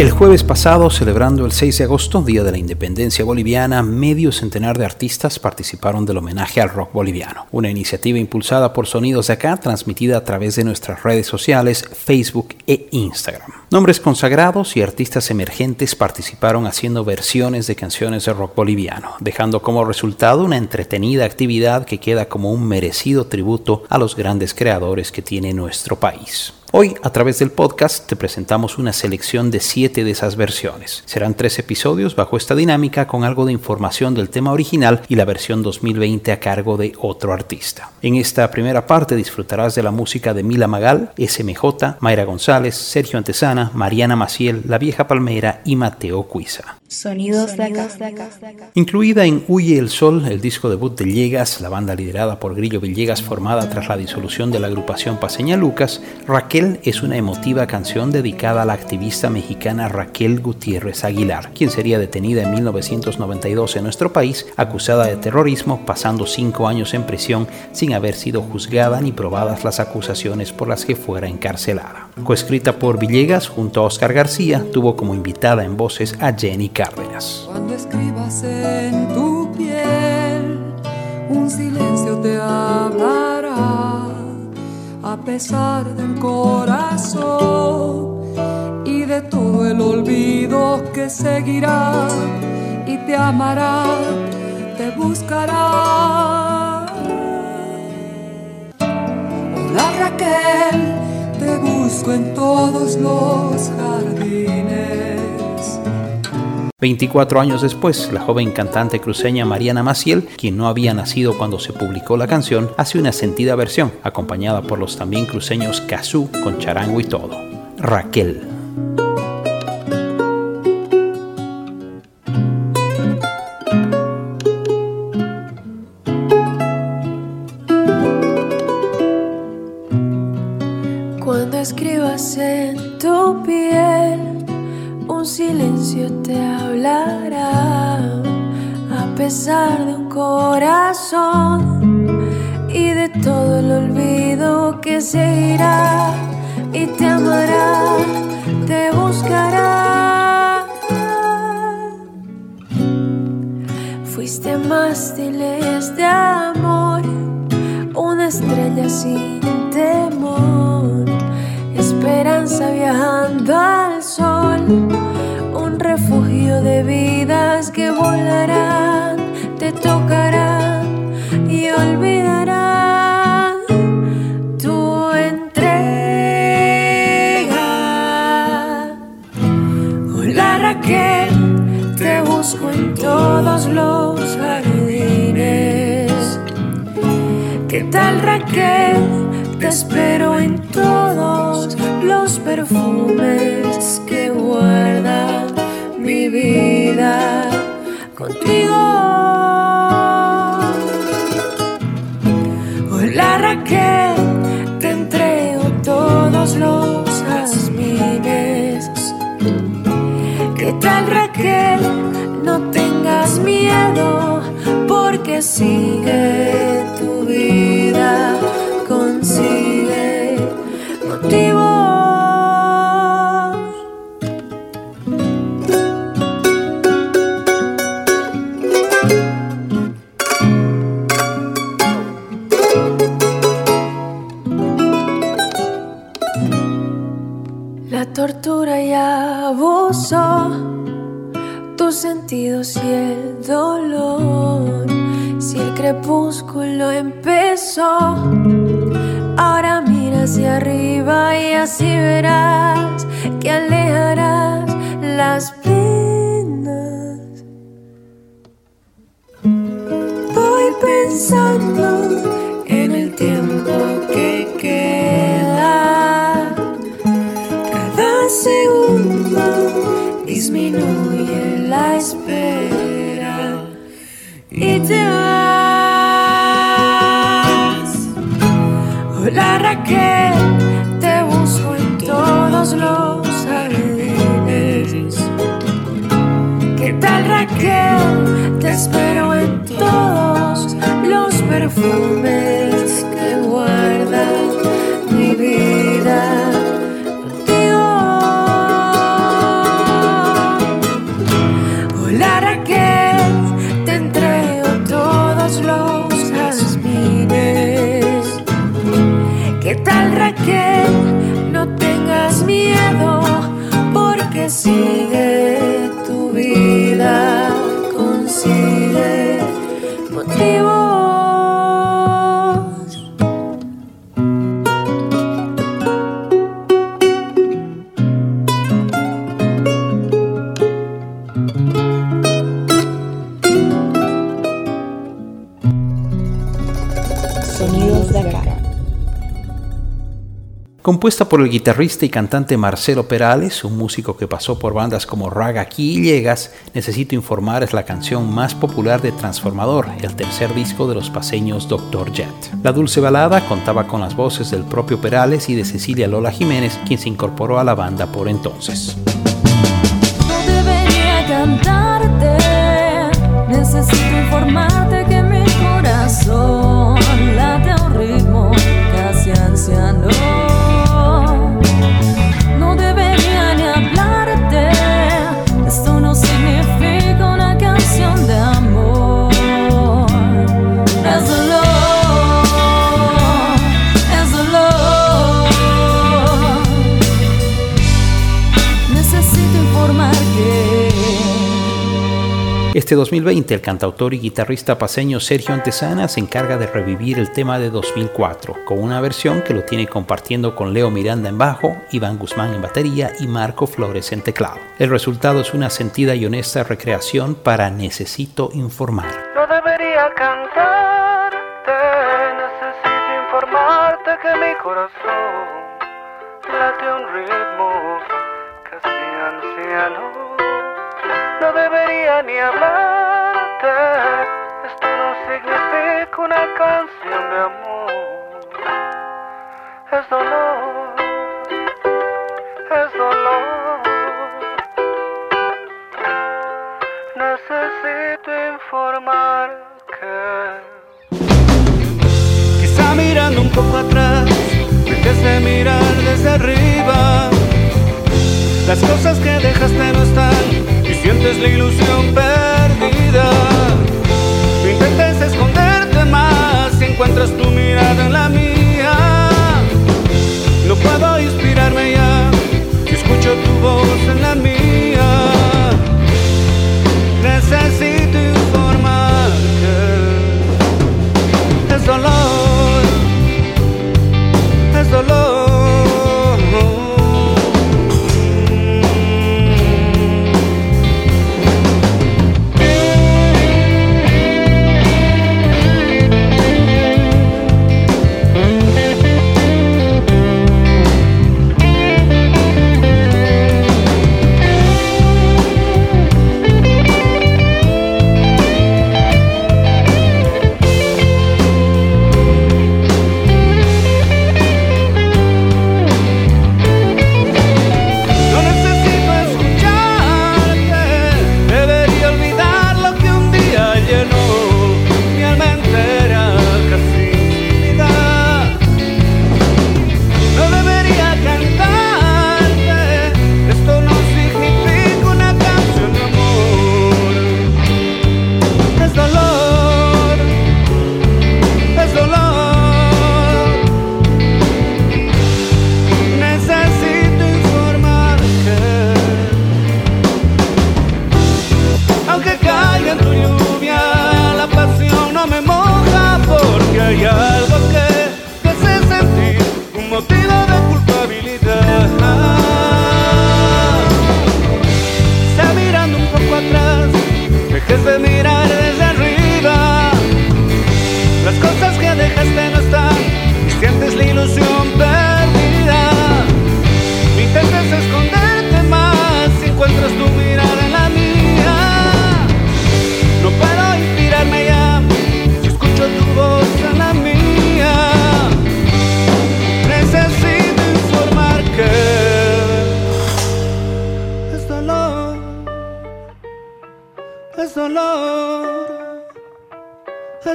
El jueves pasado, celebrando el 6 de agosto, Día de la Independencia Boliviana, medio centenar de artistas participaron del homenaje al rock boliviano, una iniciativa impulsada por Sonidos de Acá, transmitida a través de nuestras redes sociales, Facebook e Instagram. Nombres consagrados y artistas emergentes participaron haciendo versiones de canciones de rock boliviano, dejando como resultado una entretenida actividad que queda como un merecido tributo a los grandes creadores que tiene nuestro país. Hoy, a través del podcast, te presentamos una selección de siete de esas versiones. Serán tres episodios bajo esta dinámica con algo de información del tema original y la versión 2020 a cargo de otro artista. En esta primera parte disfrutarás de la música de Mila Magal, SMJ, Mayra González, Sergio Antesana, Mariana Maciel, La Vieja Palmera y Mateo Cuiza. Sonidos de acá. Incluida en Huye el Sol, el disco debut de Villegas, la banda liderada por Grillo Villegas formada tras la disolución de la agrupación Paseña Lucas, Raquel es una emotiva canción dedicada a la activista mexicana Raquel Gutiérrez Aguilar, quien sería detenida en 1992 en nuestro país, acusada de terrorismo, pasando cinco años en prisión sin haber sido juzgada ni probadas las acusaciones por las que fuera encarcelada. Coescrita por Villegas junto a Oscar García, tuvo como invitada en voces a Jenny cuando escribas en tu piel, un silencio te hablará, a pesar del corazón y de todo el olvido que seguirá y te amará, te buscará. Hola Raquel, te busco en todos los jardines 24 años después, la joven cantante cruceña Mariana Maciel, quien no había nacido cuando se publicó la canción, hace una sentida versión, acompañada por los también cruceños Cazú, con charango y todo. Raquel. Te busco en todos los jardines. ¿Qué tal Raquel? Te espero en todos los perfumes que guardas mi vida contigo. Sigue tu vida, consigue motivo. tortura y abuso, tus sentidos y el dolor. Si el crepúsculo empezó, ahora mira hacia arriba y así verás que alejarás las penas. Voy pensando en el tiempo que queda segundo disminuye la espera y te Hola Raquel, te busco en todos los jardines. ¿Qué tal Raquel? Te espero en todos los perfumes sigue tu vida, consigue motivos. Compuesta por el guitarrista y cantante Marcelo Perales, un músico que pasó por bandas como Raga Aquí y Llegas, Necesito Informar es la canción más popular de Transformador, el tercer disco de los paseños Dr. Jet. La dulce balada contaba con las voces del propio Perales y de Cecilia Lola Jiménez, quien se incorporó a la banda por entonces. No debería cantarte, necesito informarte Este 2020, el cantautor y guitarrista paseño Sergio Antesana se encarga de revivir el tema de 2004, con una versión que lo tiene compartiendo con Leo Miranda en bajo, Iván Guzmán en batería y Marco Flores en teclado. El resultado es una sentida y honesta recreación para Necesito Informar. No debería cantarte, necesito informarte que mi corazón late un ritmo casi. No debería ni hablarte, esto no significa una canción de amor. Es dolor, es dolor. Necesito informar que Quizá mirando un poco atrás Dejes de mirar desde arriba Las cosas que dejaste no están sientes la ilusión perdida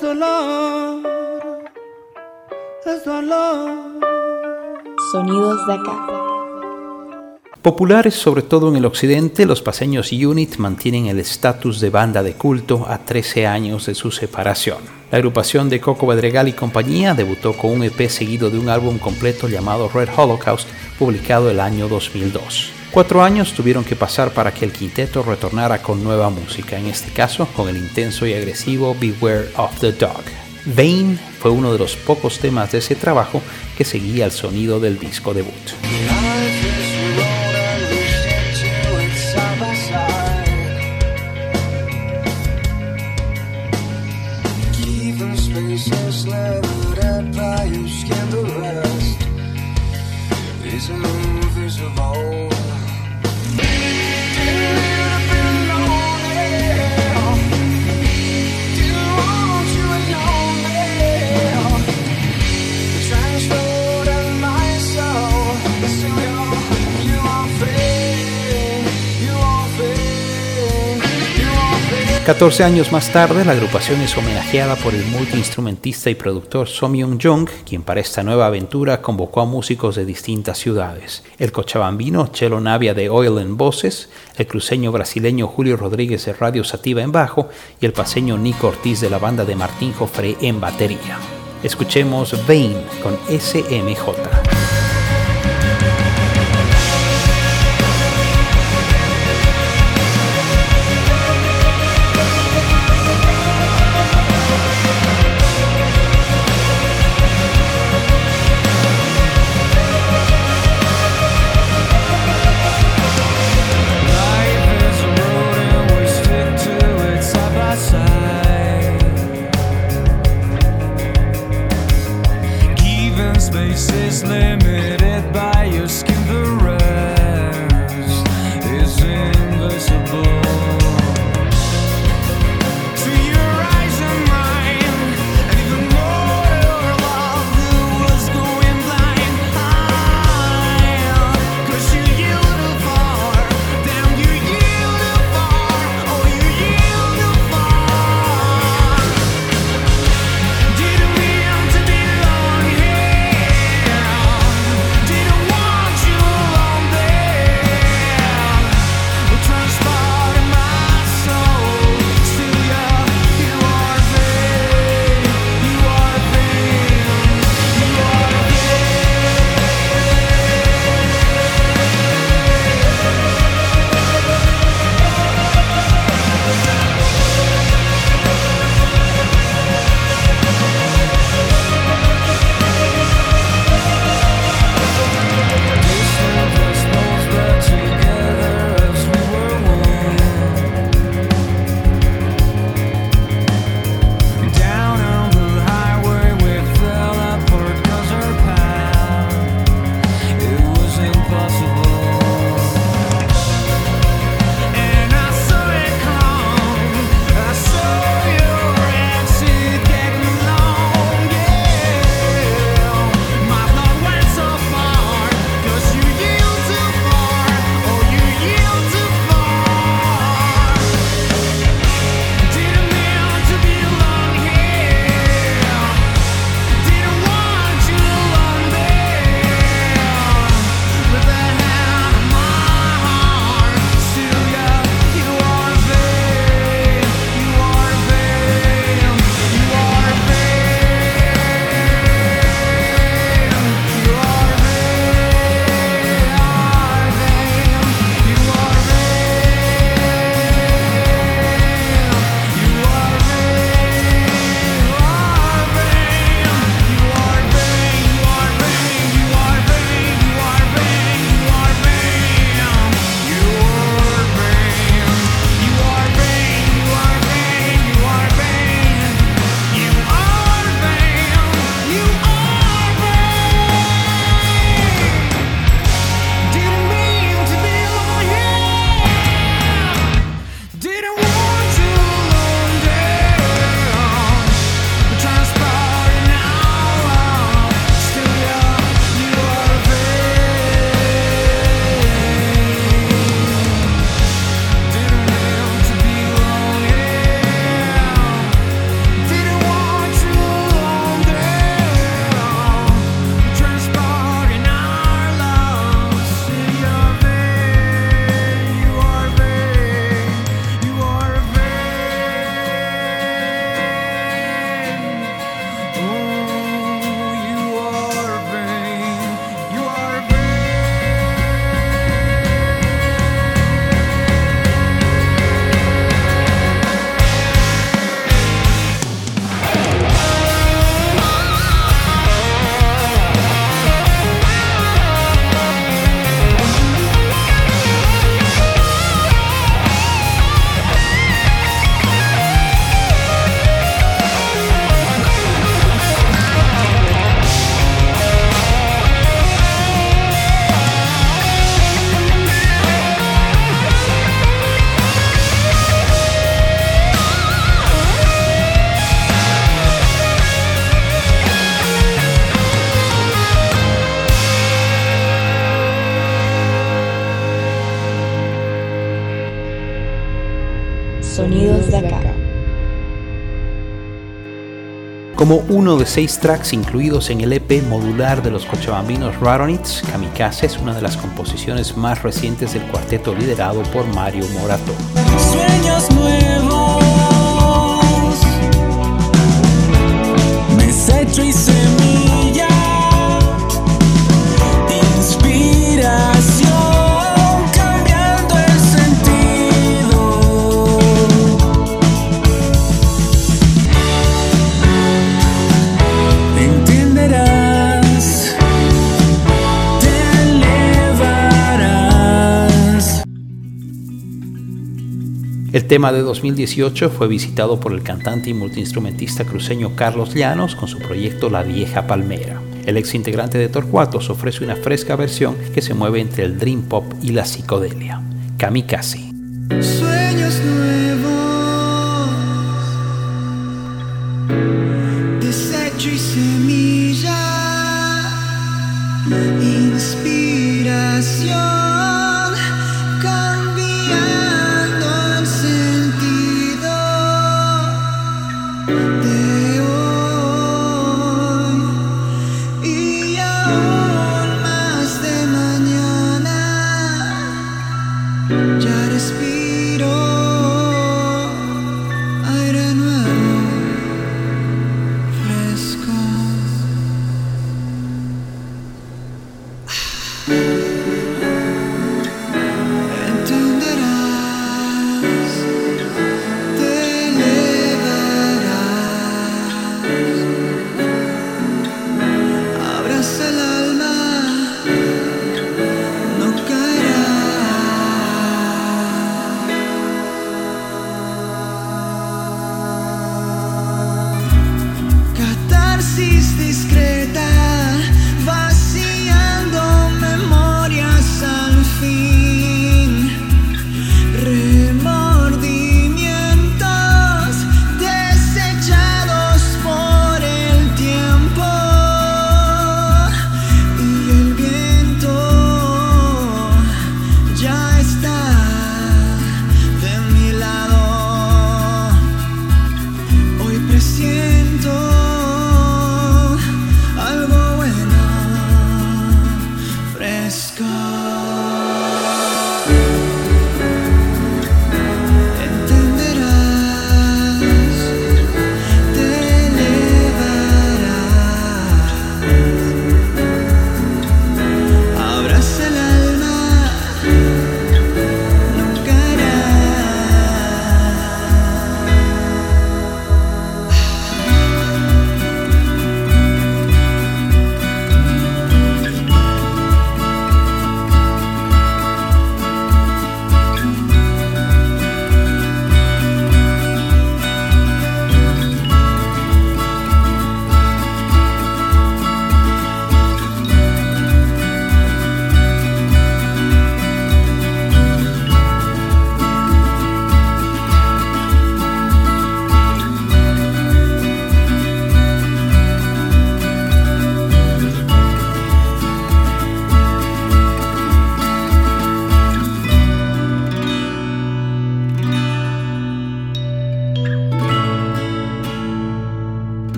dolor, es dolor. Sonidos de acá. Populares sobre todo en el occidente, los paseños Unit mantienen el estatus de banda de culto a 13 años de su separación. La agrupación de Coco Bedregal y compañía debutó con un EP seguido de un álbum completo llamado Red Holocaust, publicado el año 2002. Cuatro años tuvieron que pasar para que el quinteto retornara con nueva música, en este caso con el intenso y agresivo Beware of the Dog. Vain fue uno de los pocos temas de ese trabajo que seguía el sonido del disco debut. Catorce años más tarde, la agrupación es homenajeada por el multiinstrumentista y productor Somyung Jung, quien para esta nueva aventura convocó a músicos de distintas ciudades. El cochabambino Chelo Navia de Oil en voces, el cruceño brasileño Julio Rodríguez de Radio Sativa en bajo y el paseño Nico Ortiz de la banda de Martín Jofré en batería. Escuchemos Vain con SMJ. Como uno de seis tracks incluidos en el EP modular de los cochabambinos Radonits, Kamikaze es una de las composiciones más recientes del cuarteto liderado por Mario Morato. El tema de 2018 fue visitado por el cantante y multiinstrumentista cruceño Carlos Llanos con su proyecto La Vieja Palmera. El ex integrante de Torcuatos ofrece una fresca versión que se mueve entre el dream pop y la psicodelia. Kamikaze.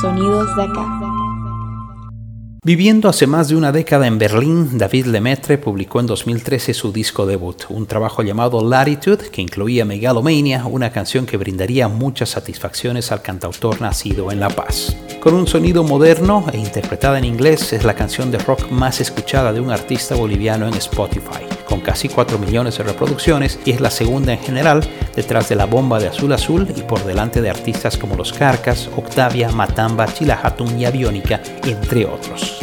Sonidos de acá. Viviendo hace más de una década en Berlín, David Lemaitre publicó en 2013 su disco debut, un trabajo llamado Latitude, que incluía Megalomania, una canción que brindaría muchas satisfacciones al cantautor nacido en La Paz. Con un sonido moderno e interpretada en inglés, es la canción de rock más escuchada de un artista boliviano en Spotify, con casi 4 millones de reproducciones y es la segunda en general, detrás de la bomba de Azul Azul y por delante de artistas como Los Carcas, Octavia, Matamba, Chilajatún y Aviónica, entre otros.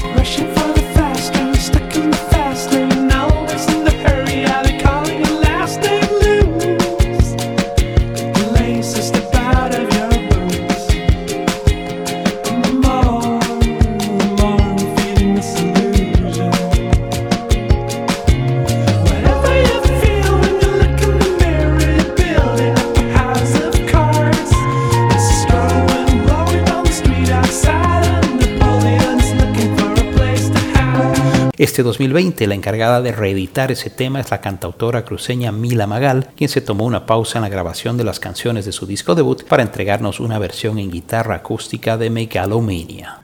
Este 2020, la encargada de reeditar ese tema es la cantautora cruceña Mila Magal, quien se tomó una pausa en la grabación de las canciones de su disco debut para entregarnos una versión en guitarra acústica de Megalomania.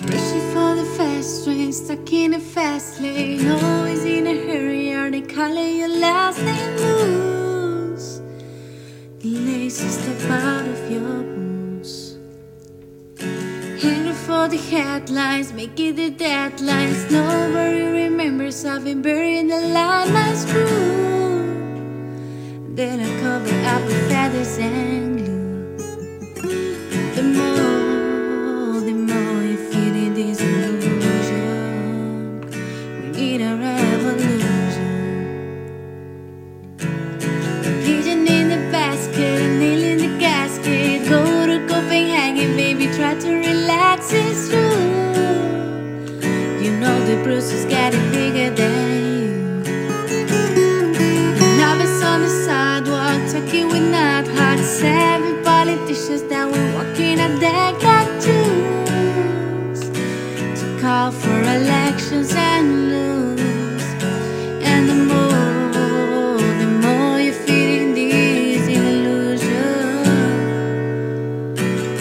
for the headlines, making the deadlines. Nobody remembers I've been buried in My limelight. Screw, then I cover up with feathers and call for elections and lose, And the more, the more you're feeding these illusions.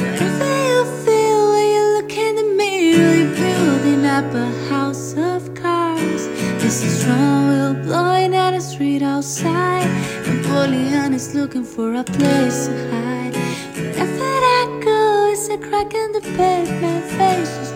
Whatever you feel when you look in the mirror, you're building up a house of cards. This is strong, will blowing out a street outside. Napoleon is looking for a place to hide. Wherever I go, it's a crack in the pavement. Faces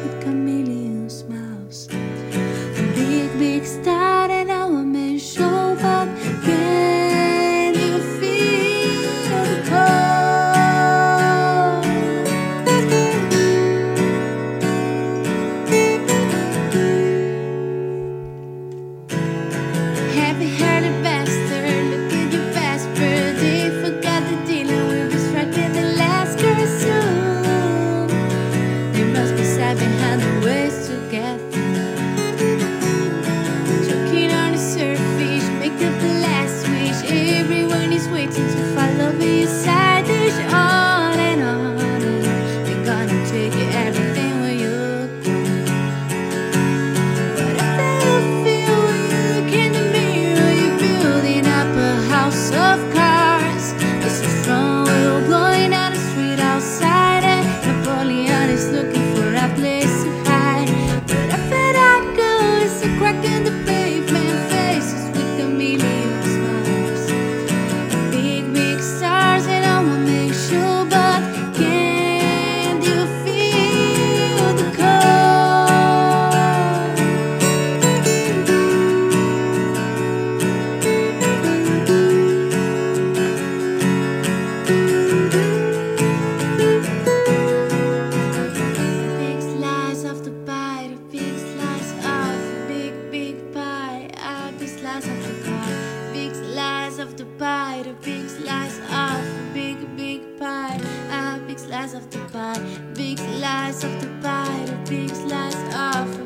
afraid.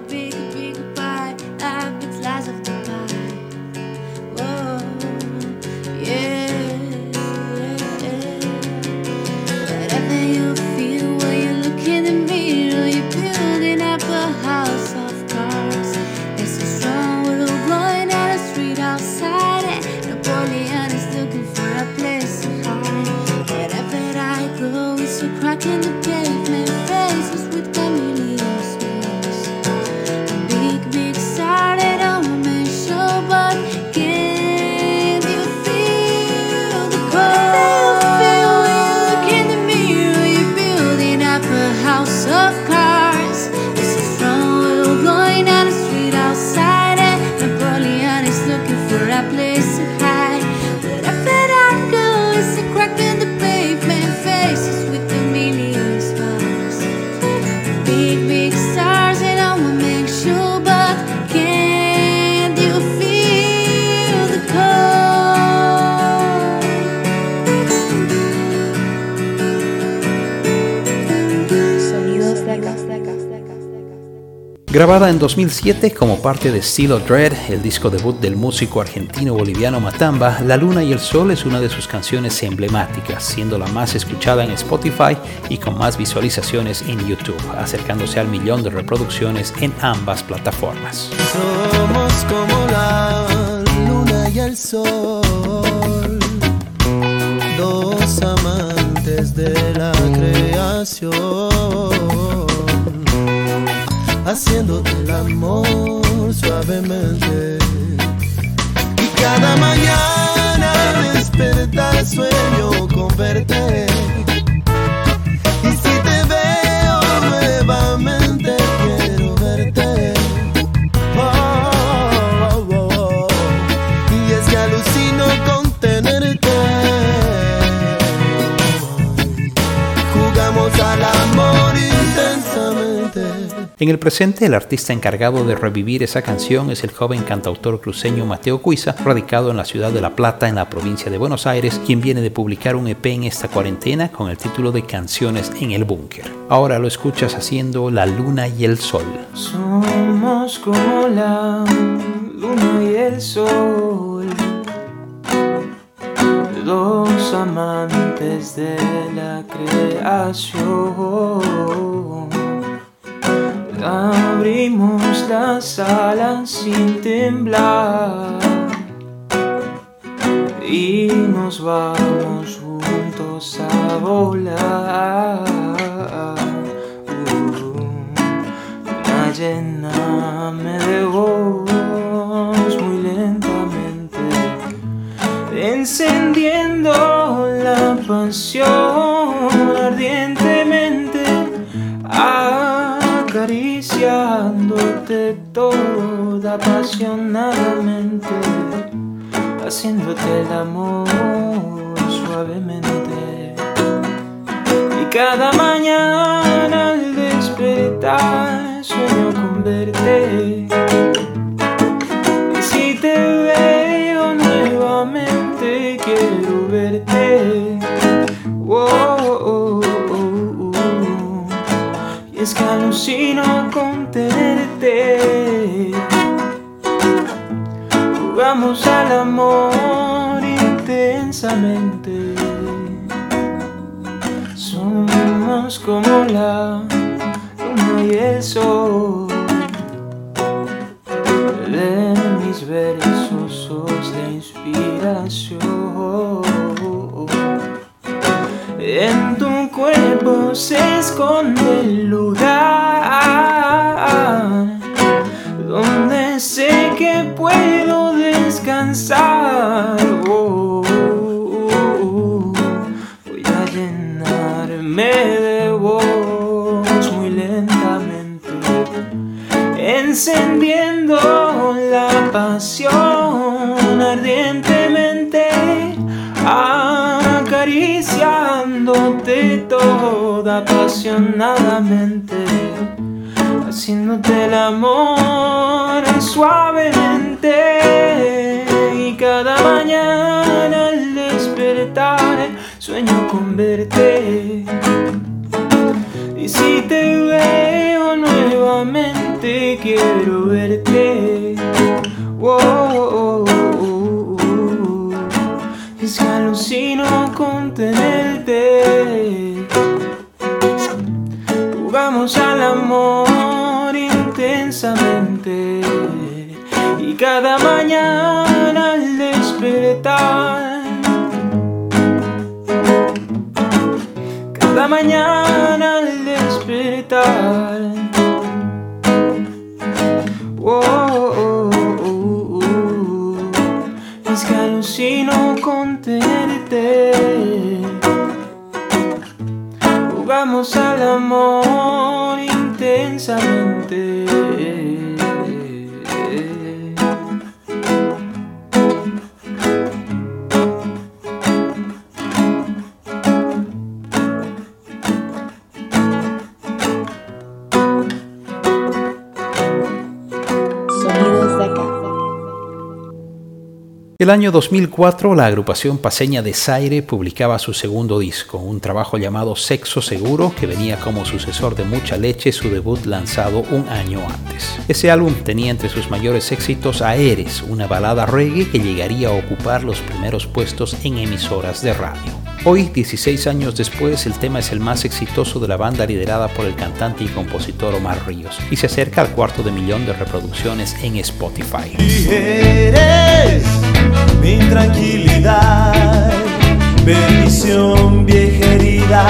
Grabada en 2007 como parte de Stilo Dread, el disco debut del músico argentino-boliviano Matamba, La Luna y el Sol es una de sus canciones emblemáticas, siendo la más escuchada en Spotify y con más visualizaciones en YouTube, acercándose al millón de reproducciones en ambas plataformas. Somos como la luna y el sol, dos amantes de la creación, haciéndote el amor suavemente. Y cada mañana despertar sueño con verte. En el presente, el artista encargado de revivir esa canción es el joven cantautor cruceño Mateo Cuiza, radicado en la ciudad de La Plata, en la provincia de Buenos Aires, quien viene de publicar un EP en esta cuarentena con el título de Canciones en el Búnker. Ahora lo escuchas haciendo La Luna y el Sol. Somos como la luna y el sol, dos amantes de la creación. Abrimos las alas sin temblar y nos vamos juntos a volar. Uh. Luna lléname de voz muy lentamente, encendiendo la pasión toda apasionadamente, haciéndote el amor suavemente. Y cada mañana al despertar sueño con verte. Y si te veo nuevamente quiero verte. Oh, oh, oh, oh. Y es que alucino con Jugamos al amor intensamente. Somos como la luna y el sol. De mis versos sos la inspiración. En tu cuerpo se esconde el lugar descansar. Oh. Voy a llenarme de voz muy lentamente, encendiendo la pasión ardientemente, acariciándote toda apasionadamente haciéndote el amor suavemente cada mañana al despertar sueño con verte. Y si te veo nuevamente quiero verte. Oh, oh, oh, es que alucino con tenerte. Jugamos al amor intensamente. Y cada mañana cada mañana al despertar, oh, oh, oh, es que alucino con tenerte. Jugamos al amor intensamente. El año 2004, la agrupación paseña de Zaire publicaba su segundo disco, un trabajo llamado Sexo Seguro, que venía como sucesor de Mucha Leche, su debut lanzado un año antes. Ese álbum tenía entre sus mayores éxitos a Eres, una balada reggae que llegaría a ocupar los primeros puestos en emisoras de radio. Hoy, 16 años después, el tema es el más exitoso de la banda liderada por el cantante y compositor Omar Ríos y se acerca al cuarto de millón de reproducciones en Spotify. Eres mi tranquilidad, bendición vieja herida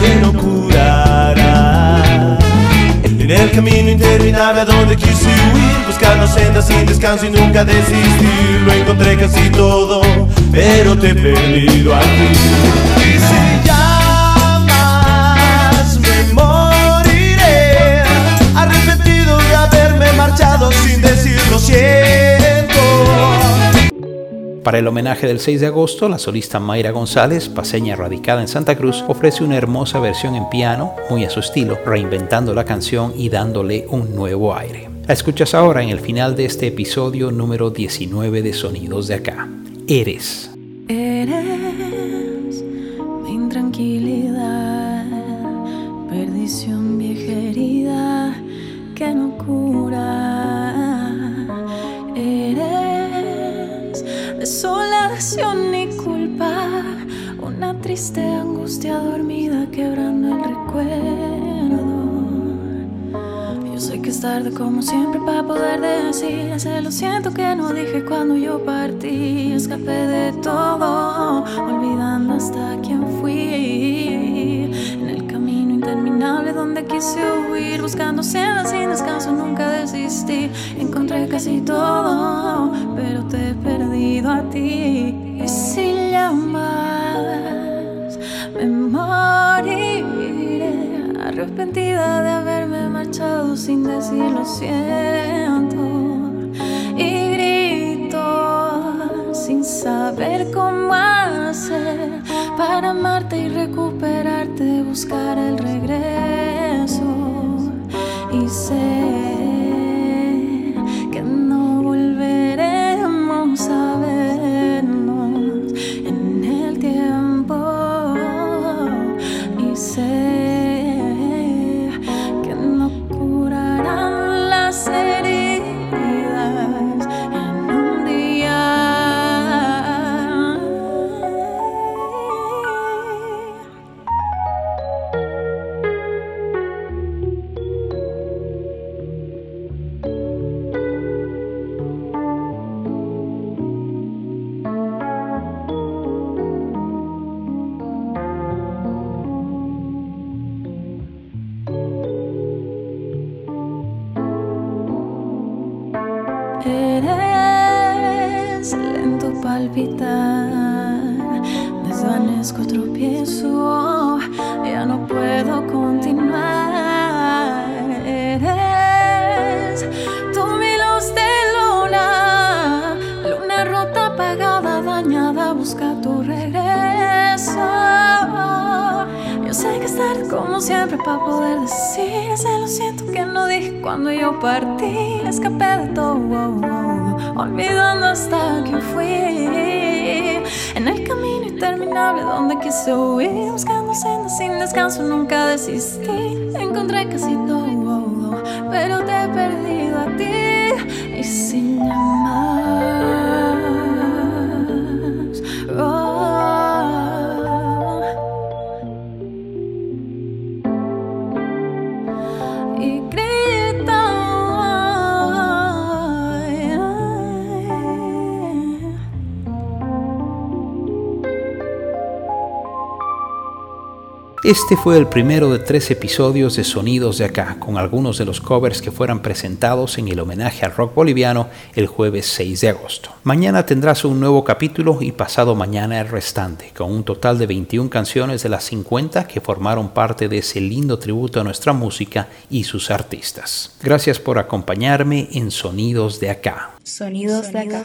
que no curará. En el camino interminable a donde quise huir, buscando sendas sin descanso y nunca desistir. Lo encontré casi todo, pero te he perdido a ti. Y si marchado sin decir lo siento. Para el homenaje del 6 de agosto, la solista Mayra González, paseña radicada en Santa Cruz, ofrece una hermosa versión en piano, muy a su estilo, reinventando la canción y dándole un nuevo aire. La escuchas ahora en el final de este episodio número 19 de Sonidos de Acá. Eres. Eres y culpa, una triste angustia dormida quebrando el recuerdo. Yo sé que es tarde como siempre para poder decir ese lo siento que no dije cuando yo partí. Escapé de todo, olvidando hasta quién fui. En el camino interminable donde quise huir, buscando sendas sin descanso, nunca desistí. Encontré casi todo, pero te he perdido a ti. Llamas, me moriré arrepentida de haberme marchado sin decir lo siento. Y grito sin saber cómo hacer para amarte y recuperarte buscar el regreso poder decir ese lo siento que no dije cuando yo partí. Escapé de todo, olvidando hasta que fui. En el camino interminable donde quise huir, buscando sendas sin descanso, nunca desistí. Encontré casi Este fue el primero de tres episodios de Sonidos de Acá, con algunos de los covers que fueran presentados en el homenaje al rock boliviano el jueves 6 de agosto. Mañana tendrás un nuevo capítulo y pasado mañana el restante, con un total de 21 canciones de las 50 que formaron parte de ese lindo tributo a nuestra música y sus artistas. Gracias por acompañarme en Sonidos de Acá. Sonidos de acá.